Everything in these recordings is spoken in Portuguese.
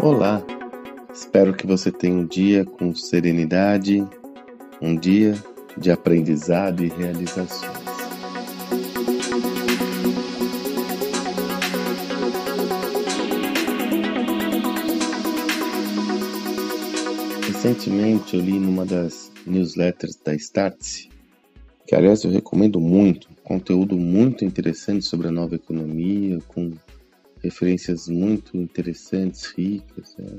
Olá, espero que você tenha um dia com serenidade, um dia de aprendizado e realizações. Recentemente eu li numa das newsletters da Startse, que aliás eu recomendo muito, conteúdo muito interessante sobre a nova economia, com referências muito interessantes, ricas. É.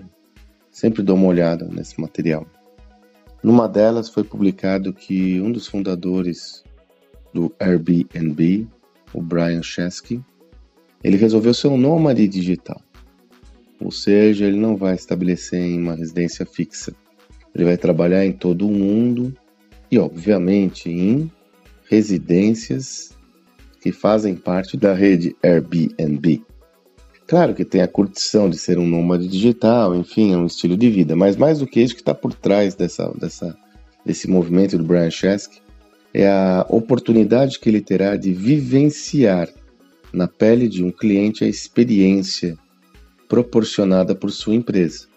Sempre dou uma olhada nesse material. Numa delas foi publicado que um dos fundadores do Airbnb, o Brian Chesky, ele resolveu ser um nômade digital. Ou seja, ele não vai estabelecer em uma residência fixa. Ele vai trabalhar em todo o mundo e, obviamente, em residências que fazem parte da rede Airbnb. Claro que tem a curtição de ser um nômade digital, enfim, é um estilo de vida, mas mais do que isso que está por trás dessa, dessa, desse movimento do Brian Chesky é a oportunidade que ele terá de vivenciar na pele de um cliente a experiência proporcionada por sua empresa.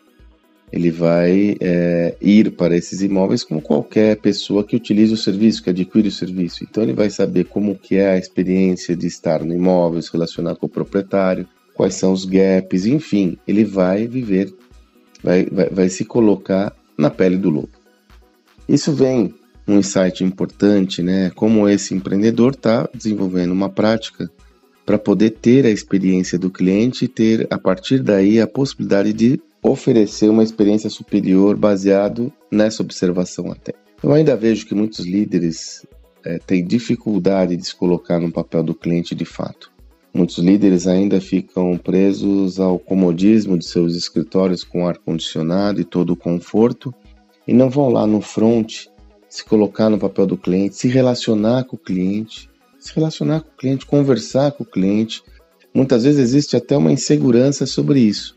Ele vai é, ir para esses imóveis como qualquer pessoa que utilize o serviço, que adquire o serviço. Então ele vai saber como que é a experiência de estar no imóvel, se relacionar com o proprietário, quais são os gaps, enfim, ele vai viver, vai, vai, vai se colocar na pele do lobo. Isso vem um insight importante, né? Como esse empreendedor está desenvolvendo uma prática para poder ter a experiência do cliente e ter, a partir daí, a possibilidade de oferecer uma experiência superior baseado nessa observação até. Eu ainda vejo que muitos líderes é, têm dificuldade de se colocar no papel do cliente de fato. Muitos líderes ainda ficam presos ao comodismo de seus escritórios com ar-condicionado e todo o conforto e não vão lá no front se colocar no papel do cliente, se relacionar com o cliente, se relacionar com o cliente, conversar com o cliente. Muitas vezes existe até uma insegurança sobre isso.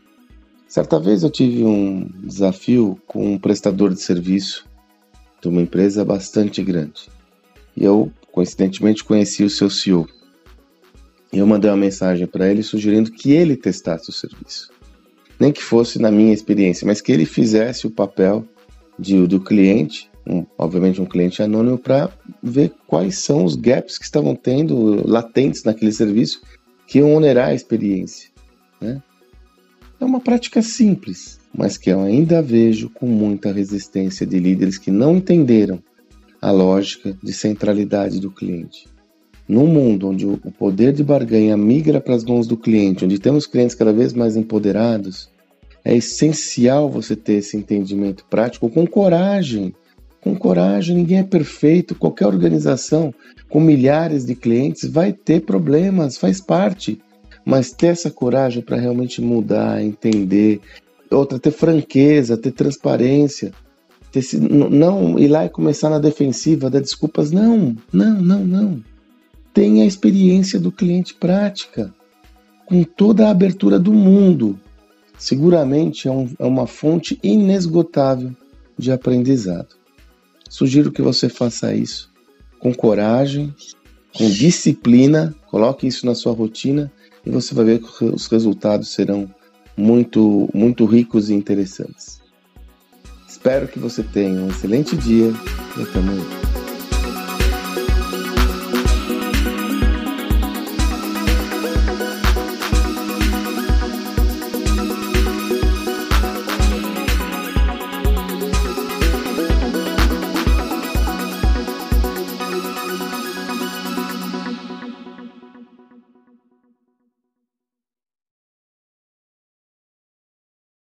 Certa vez eu tive um desafio com um prestador de serviço de uma empresa bastante grande. E eu, coincidentemente, conheci o seu CEO eu mandei uma mensagem para ele sugerindo que ele testasse o serviço. Nem que fosse na minha experiência, mas que ele fizesse o papel de, do cliente, um, obviamente um cliente anônimo, para ver quais são os gaps que estavam tendo latentes naquele serviço que iam onerar a experiência. Né? É uma prática simples, mas que eu ainda vejo com muita resistência de líderes que não entenderam a lógica de centralidade do cliente. Num mundo onde o poder de barganha migra para as mãos do cliente, onde temos clientes cada vez mais empoderados, é essencial você ter esse entendimento prático com coragem. Com coragem, ninguém é perfeito. Qualquer organização com milhares de clientes vai ter problemas, faz parte. Mas ter essa coragem para realmente mudar, entender. Outra, ter franqueza, ter transparência. Ter, não ir lá e começar na defensiva, dar desculpas. Não, não, não, não tenha a experiência do cliente prática, com toda a abertura do mundo. Seguramente é, um, é uma fonte inesgotável de aprendizado. Sugiro que você faça isso com coragem, com disciplina, coloque isso na sua rotina e você vai ver que os resultados serão muito, muito ricos e interessantes. Espero que você tenha um excelente dia e até amanhã.